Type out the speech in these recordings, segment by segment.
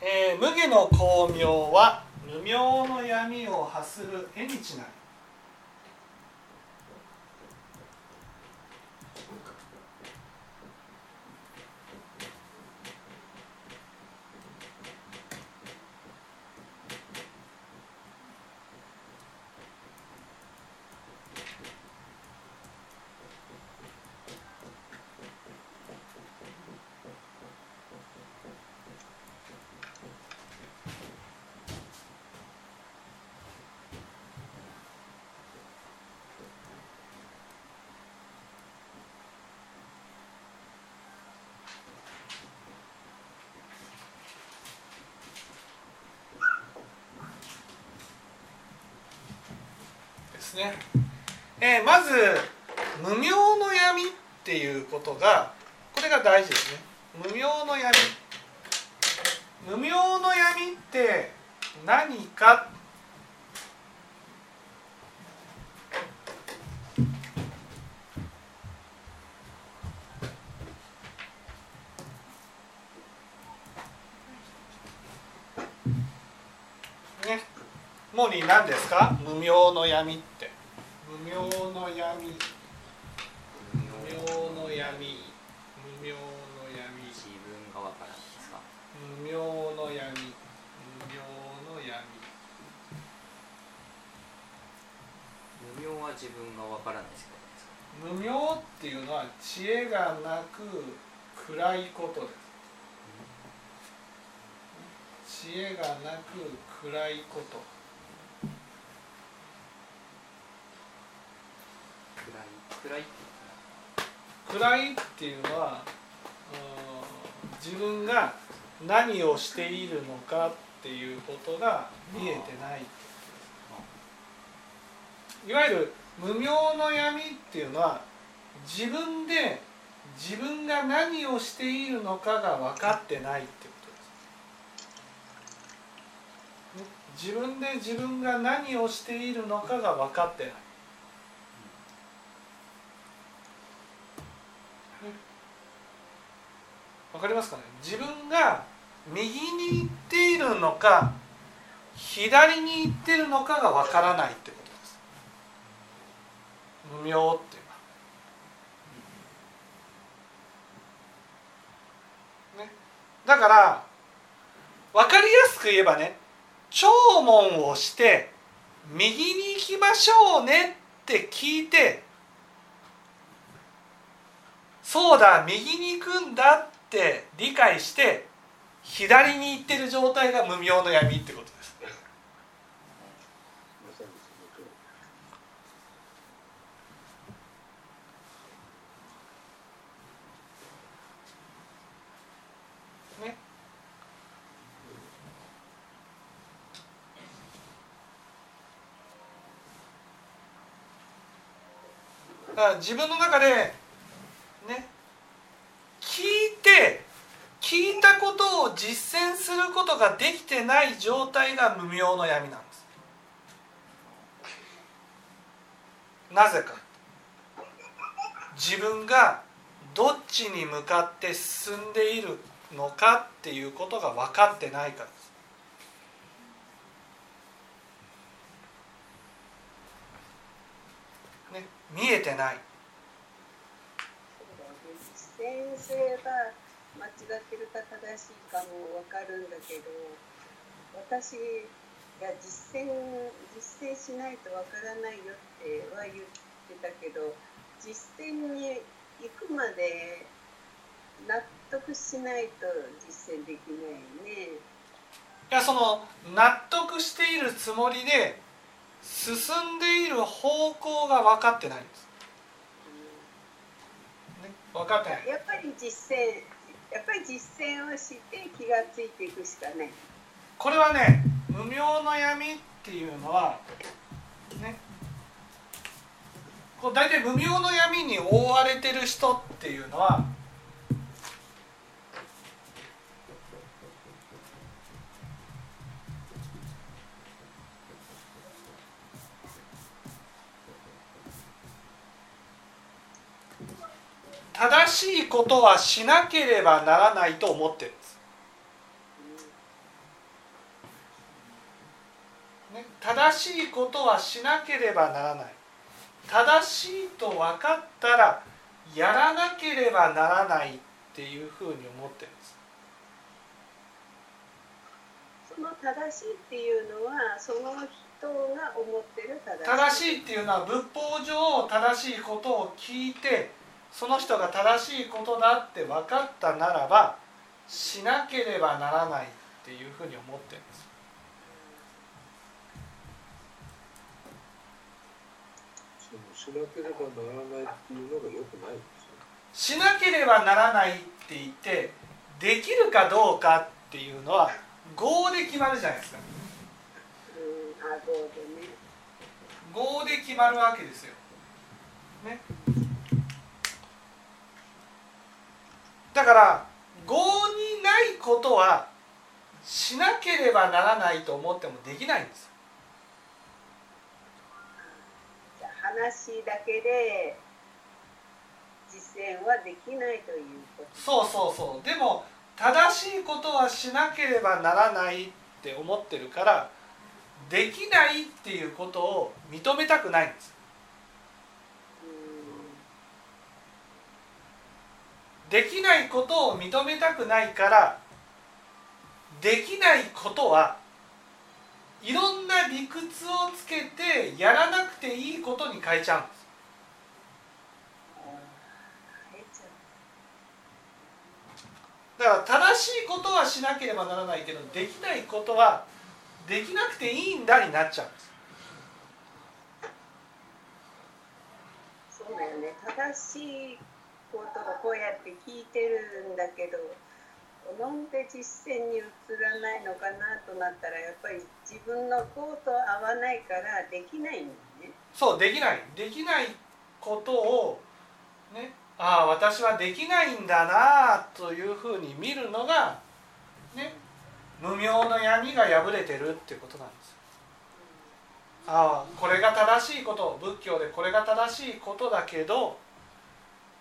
えー、無下の光明は無明の闇を発する縁日なりですね、えー、まず無明の闇っていうことがこれが大事ですね。無明の闇。無明の闇って何か？ね、モーリー何ですか？無明の闇って。無明の闇。無明の闇。無明の闇。自分がわからないですか？無明の闇。無明の闇。無明は自分がわからないですか？無明っていうのは知恵がなく暗いことです。知恵がなく暗いこと暗い暗いっていうのは自分が何をしているのかっていうことが見えてないいわゆる無明の闇っていうのは自分で自分が何をしているのかが分かってないってことです。自分で自分が何をしているのかが分かってない。わかりますかね？自分が右に行っているのか左に行ってるのかがわからないってことです。無明っていうのはね。だからわかりやすく言えばね聴聞をして右に行きましょうねって聞いてそうだ右に行くんだって理解して左に行ってる状態が無明の闇ってことです。ね。だから自分の中でね聞いて聞いたことを実践することができてない状態が無明の闇なんです。なぜか。自分がどっちに向かって進んでいるのかっていうことが分かってないからです。ね見えてない。間違ってるか正しいかも分かるんだけど私が実践実践しないと分からないよっては言ってたけど実践に行くまで納得しないと実践できないね。いやその納得しているつもりで進んでいる方向が分かってないんです、ね、分かってないやっぱり実践やっぱり実践をして気がついていくしかない。これはね無明の闇っていうのはねこう大体無明の闇に覆われてる人っていうのは正正しいことはしなければならないと思ってるんです、ね、正しいことはしなければならない。正しいと分かったらやらなければならないっていうふうに思ってるんです。その正しいっていうのはその人が思ってる正しいっていうのは仏法上正しいことを聞いてその人が正しいことだって分かったならばしなければならないっていうふうに思ってるんです。しなければならないっていうのがよくないんですしよなければならないって言ってできるかどうかっていうのは業で決まるじゃないですか。うん。あそうでね。業で決まるわけですよ。ね。だから業にないことはしなければならないと思ってもできないんです。話だけで実践はできないということそうそうそう。でも正しいことはしなければならないって思ってるからできないっていうことを認めたくないんです。できないことを認めたくないからできないことはいろんな理屈をつけてやらなくていいことに変えちゃうんです。だから正しいことはしなければならないけどできないことはできなくていいんだになっちゃうんです。そうだよね。正しいことをこうやって聞いてるんだけどなんで実践に移らないのかなとなったらやっぱり自分のこうと合わないからできないんだね。そうできない。できないことをねああ私はできないんだなあというふうに見るのがね無明の闇が破れてるっていうことなんです。ああこれが正しいこと仏教でこれが正しいことだけど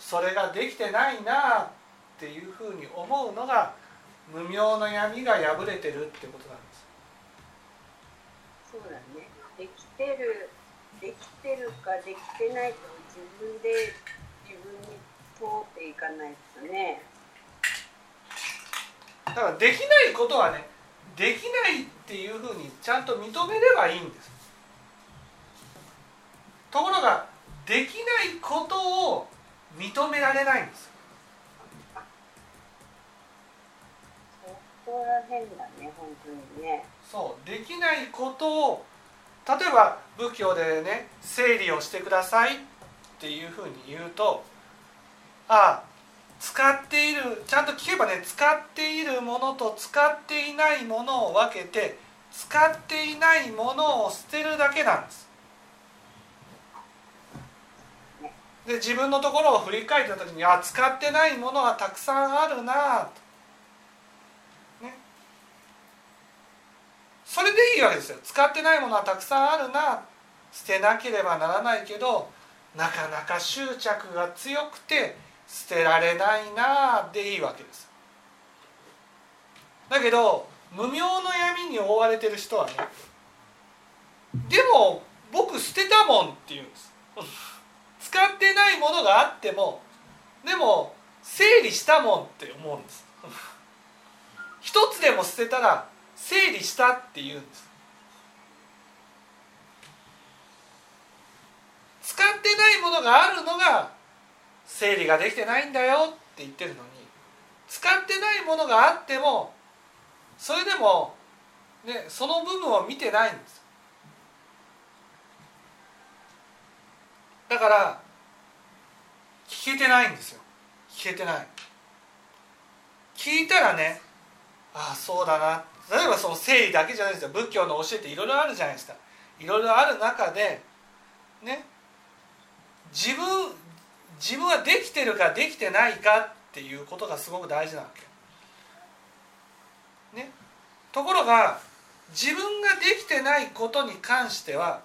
それができてないなっていうふうに思うのが無明の闇が破れてるってことなんです。そうだね。できてるできてるかできてないと自分で自分に通っていかないとね。だからできないことはねできないっていうふうにちゃんと認めればいいんです。ところができないことを認められないんですそこら辺だね本当にねそうできないことを例えば仏教でね整理をしてくださいっていうふうに言うとああ使っているちゃんと聞けばね使っているものと使っていないものを分けて使っていないものを捨てるだけなんです。で自分のところを振り返った時にあ使ってないものがたくさんあるなと。ね。それでいいわけですよ使ってないものはたくさんあるな捨てなければならないけどなかなか執着が強くて捨てられないなでいいわけですだけど無明の闇に覆われてる人はねでも僕捨てたもんって言うんです使ってないものがあってもでも整理したもんって思うんです。一つでも捨てたら整理したって言うんです。使ってないものがあるのが整理ができてないんだよって言ってるのに使ってないものがあってもそれでも、ね、その部分を見てないんです。だから聞けてないんですよ。聞けてない。聞いたらねああそうだな。例えばその整理だけじゃないですよ。仏教の教えっていろいろあるじゃないですか。いろいろある中でね自分自分はできてるかできてないかっていうことがすごく大事なわけ。ね、ところが自分ができてないことに関しては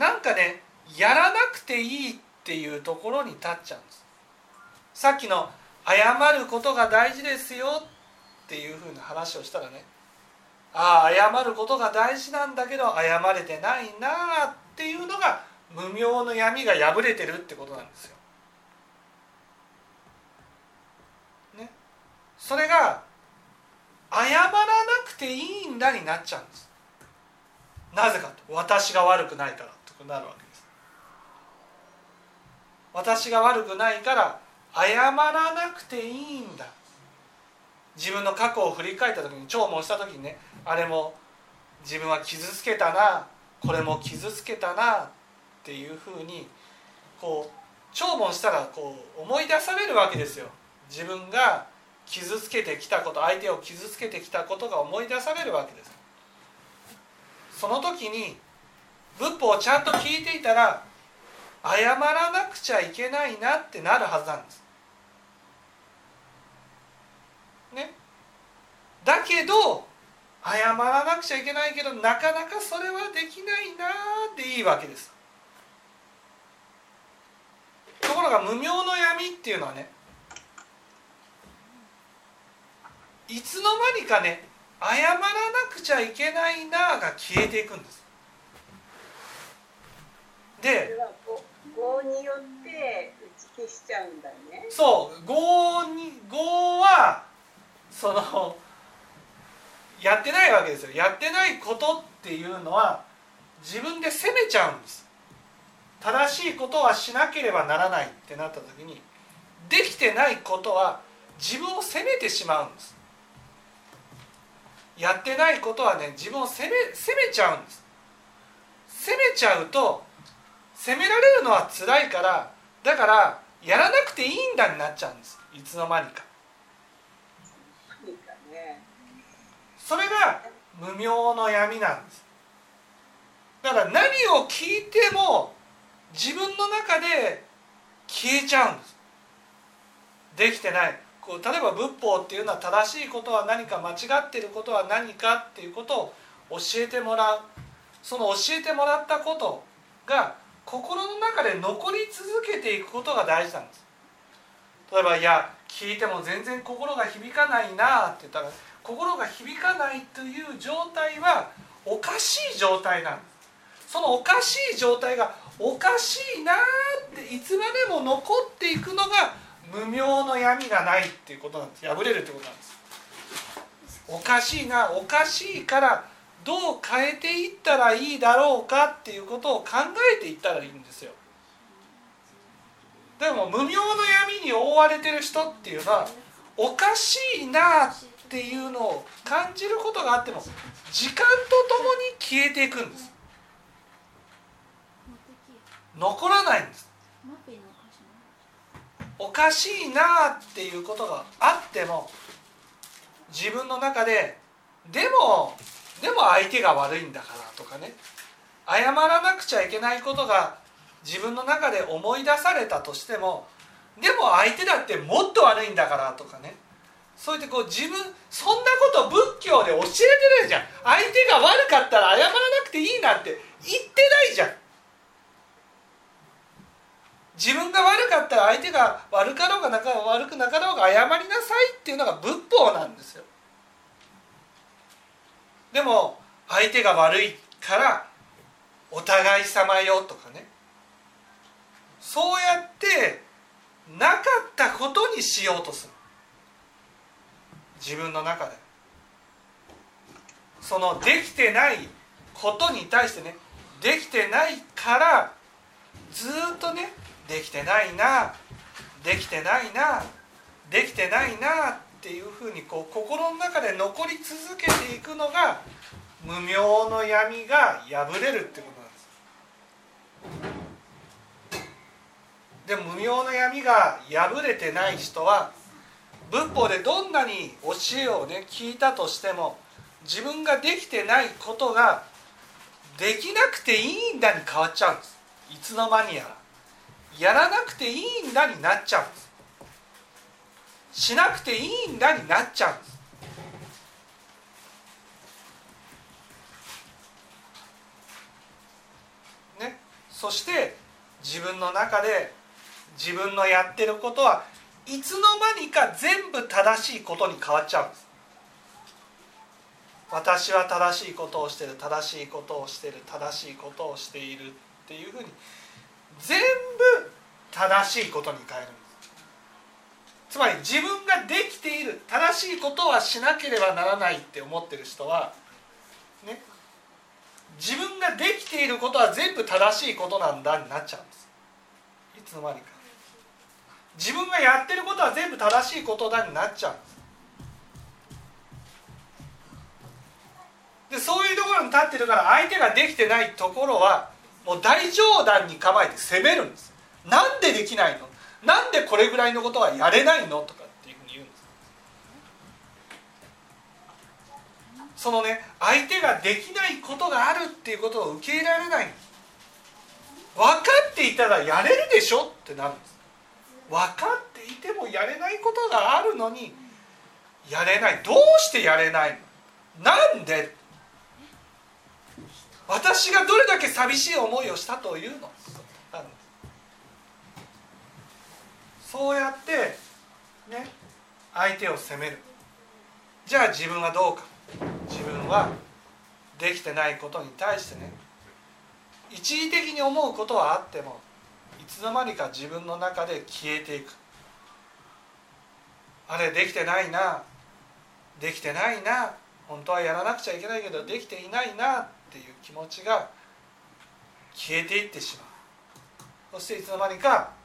なんかねやらなくていいっていうところに立っちゃうんです。さっきの謝ることが大事ですよっていうふうな話をしたらねああ謝ることが大事なんだけど謝れてないなあっていうのが無明の闇が破れてるってことなんですよ。ね、それが謝らなくていいんだになっちゃうんです。なぜかと私が悪くないからとなるわけ。私が悪くないから謝らなくていいんだ。自分の過去を振り返った時に聴聞した時にねあれも自分は傷つけたなこれも傷つけたなっていうふうにこう聴聞したらこう思い出されるわけですよ。自分が傷つけてきたこと相手を傷つけてきたことが思い出されるわけです。その時に仏法をちゃんと聞いていたら謝らなくちゃいけないなってなるはずなんです。ね。だけど謝らなくちゃいけないけどなかなかそれはできないなでいいわけです。ところが無明の闇っていうのはねいつの間にかね謝らなくちゃいけないなが消えていくんです。で業によって打ち消しちゃうんだね。そう業に業はそのやってないわけですよ。やってないことっていうのは自分で責めちゃうんです。正しいことはしなければならないってなった時にできてないことは自分を責めてしまうんです。やってないことはね自分を責め責めちゃうんです。責めちゃうと責められるのは辛いからだからやらなくていいんだになっちゃうんです。いつの間にか。それが無明の闇なんです。だから何を聞いても自分の中で消えちゃうんです。できてない。こう例えば仏法っていうのは正しいことは何か間違っていることは何かっていうことを教えてもらう。その教えてもらったことが心の中で残り続けていくことが大事なんです。例えば「いや聞いても全然心が響かないな」って言ったら心が響かないという状態はおかしい状態なんです。そのおかしい状態がおかしいなっていつまでも残っていくのが無明の闇がないっていうことなんです。破れるってことなんです。おかしいなおかしいからどう変えていったらいいだろうかっていうことを考えていったらいいんですよ。でも無明の闇に覆われてる人っていうのはおかしいなっていうのを感じることがあっても時間とともに消えていくんです。残らないんです。おかしいなっていうことがあっても自分の中ででもでも相手が悪いんだからとかね。謝らなくちゃいけないことが自分の中で思い出されたとしてもでも相手だってもっと悪いんだからとかね。そうやってこう自分そんなこと仏教で教えてないじゃん。相手が悪かったら謝らなくていいなんて言ってないじゃん。自分が悪かったら相手が悪かろうがなか悪くなかろうが謝りなさいっていうのが仏法なんですよ。でも相手が悪いからお互い様よとかね。そうやってなかったことにしようとする。自分の中で。そのできてないことに対してねできてないからずっとねできてないなできてないなできてないなっっていうふうにこう心の中で残り続けていくのが無明の闇が破れるってことなんです。で無明の闇が破れてない人は仏法でどんなに教えをね聞いたとしても自分ができてないことができなくていいんだに変わっちゃうんです。いつの間にやら。やらなくていいんだになっちゃうんです。しなくていいんだになっちゃう。んですね。そして自分の中で自分のやってることはいつの間にか全部正しいことに変わっちゃうんです。私は正しいことをしてる正しいことをしてる正しいことをしているっていうふうに全部正しいことに変えるんです。つまり自分ができている正しいことはしなければならないって思ってる人はね自分ができていることは全部正しいことなんだになっちゃうんです。いつの間にか。自分がやってることは全部正しいことだになっちゃうんです。でそういうところに立ってるから相手ができてないところはもう大冗談に構えて責めるんです。なんでできないの？なんでこれぐらいのことはやれないのとかっていうふうに言うんですそのね相手ができないことがあるっていうことを受け入れられない。分かっていたらやれるでしょってなるんです。分かっていてもやれないことがあるのにやれない。どうしてやれないの？なんで？私がどれだけ寂しい思いをしたというの？そうやってね相手を責める。じゃあ自分はどうか。自分はできてないことに対してね。一時的に思うことはあってもいつの間にか自分の中で消えていく。あれできてないな。できてないな。本当はやらなくちゃいけないけどできていないな。っていう気持ちが消えていってしまう。そしていつの間にか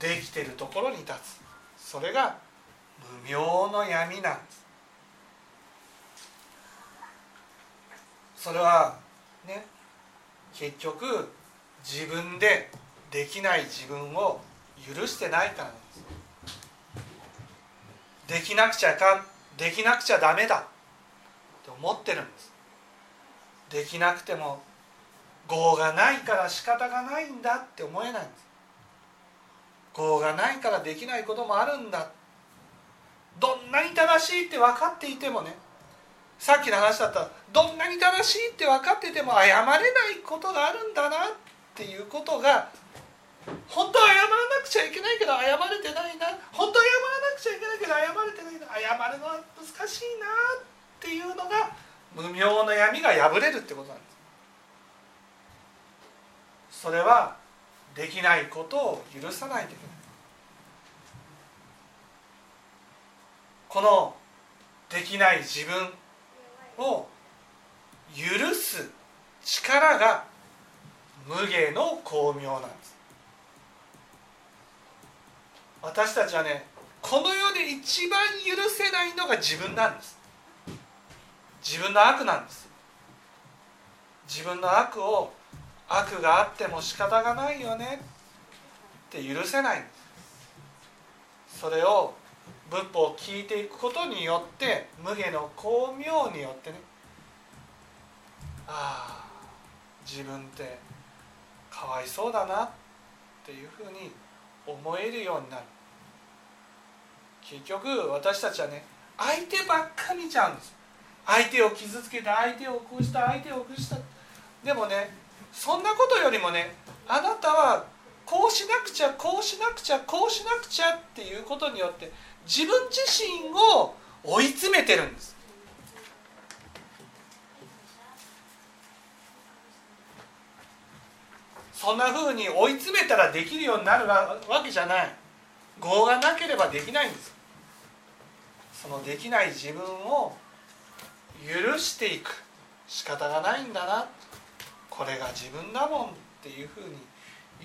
できてるところに立つ。それが無明の闇なんです。それはね結局自分でできない自分を許してないからなんです。できなくちゃかんできなくちゃダメだ。って思ってるんです。できなくても業がないから仕方がないんだって思えないんです。業がないからできないこともあるんだ。どんなに正しいって分かっていてもね。さっきの話だったらどんなに正しいって分かってても謝れないことがあるんだなっていうことが本当は謝らなくちゃいけないけど謝れてないな。本当は謝らなくちゃいけないけど謝れてないな。謝るのは難しいなっていうのが無明の闇が破れるってことなんです。それはできないことを許さないといけない。このできない自分を許す力が無下の巧妙なんです。私たちはねこの世で一番許せないのが自分なんです。自分の悪なんです。自分の悪を悪があっても仕方がないよねって許せない。それを仏法を聞いていくことによって無下の巧妙によってね。ああ自分ってかわいそうだなっていうふうに思えるようになる。結局私たちはね相手ばっか見ちゃうんです。相手を傷つけた相手をこした相手をこした。でもねそんなことよりもねあなたはこうしなくちゃこうしなくちゃこうしなくちゃっていうことによって自分自身を追い詰めてるんです。そんなふうに追い詰めたらできるようになるわけじゃない。業がなければできないんです。そのできない自分を許していく。仕方がないんだな。これが自分だもんっていうふう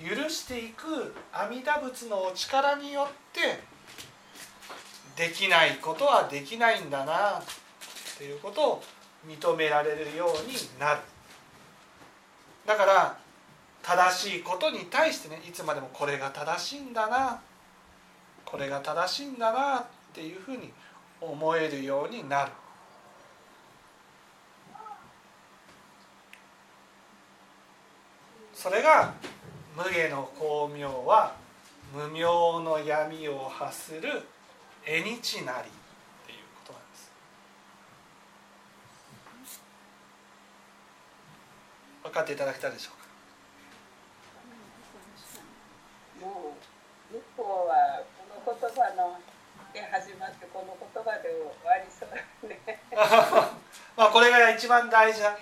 に許していく阿弥陀仏のお力によってできないことはできないんだなっていうことを認められるようになる。だから正しいことに対してねいつまでもこれが正しいんだなこれが正しいんだなっていうふうに思えるようになる。それが無下の光明は無明の闇を発する縁日なりっていうことなんです分かっていただけたでしょうか？もうはこの言葉ので始まってこの言葉で終わりそうだね。まあこれが一番大事な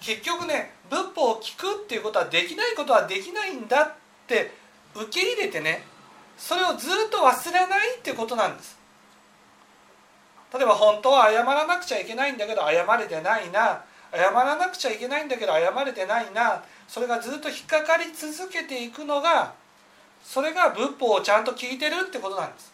結局ね仏法を聞くっていうことはできないことはできないんだって受け入れてねそれをずっと忘れないってことなんです。例えば本当は謝らなくちゃいけないんだけど謝れてないな。謝らなくちゃいけないんだけど謝れてないな。それがずっと引っかかり続けていくのがそれが仏法をちゃんと聞いてるってことなんです。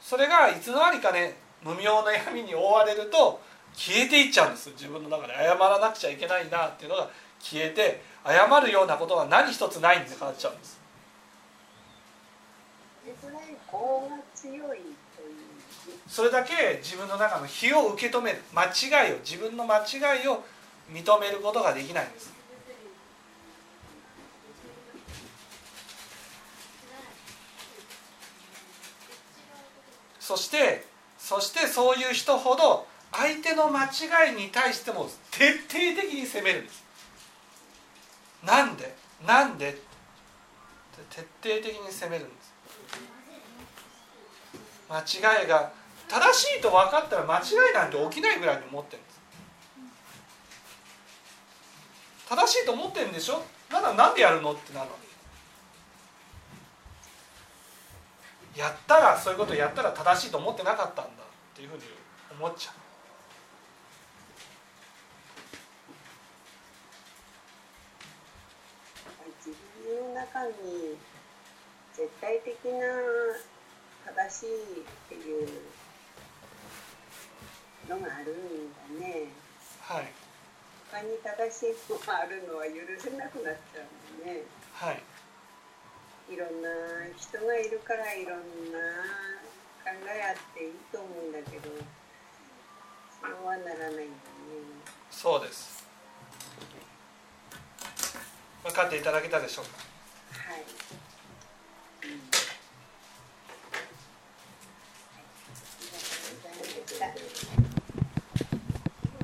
それがいつの間にかね無明の闇に覆われると消えていっちゃうんです。自分の中で謝らなくちゃいけないなっていうのが消えて謝るようなことは何一つないんで変わっちゃうんです。それだけ自分の中の非を受け止める間違いを自分の間違いを認めることができないんです。そしてそしてそういう人ほど相手の間違いに対しても徹底的に責めるんです。なんで？なんで？徹底的に責めるんです。間違いが正しいと分かったら間違いなんて起きないぐらいに思ってるんです。正しいと思ってるんでしょ？ならなんでやるのってなるわけやったらそういうことやったら正しいと思ってなかったんだっていうふうに思っちゃう。自分の中に絶対的な正しいっていうのがあるんだね。はい他に正しいのがあるのは許せなくなっちゃうもんね。はいいろんな人がいるからいろんな考えあっていいと思うんだけど、そうはならないんだね。そうです分かっていただけたでしょうか、はい。うん。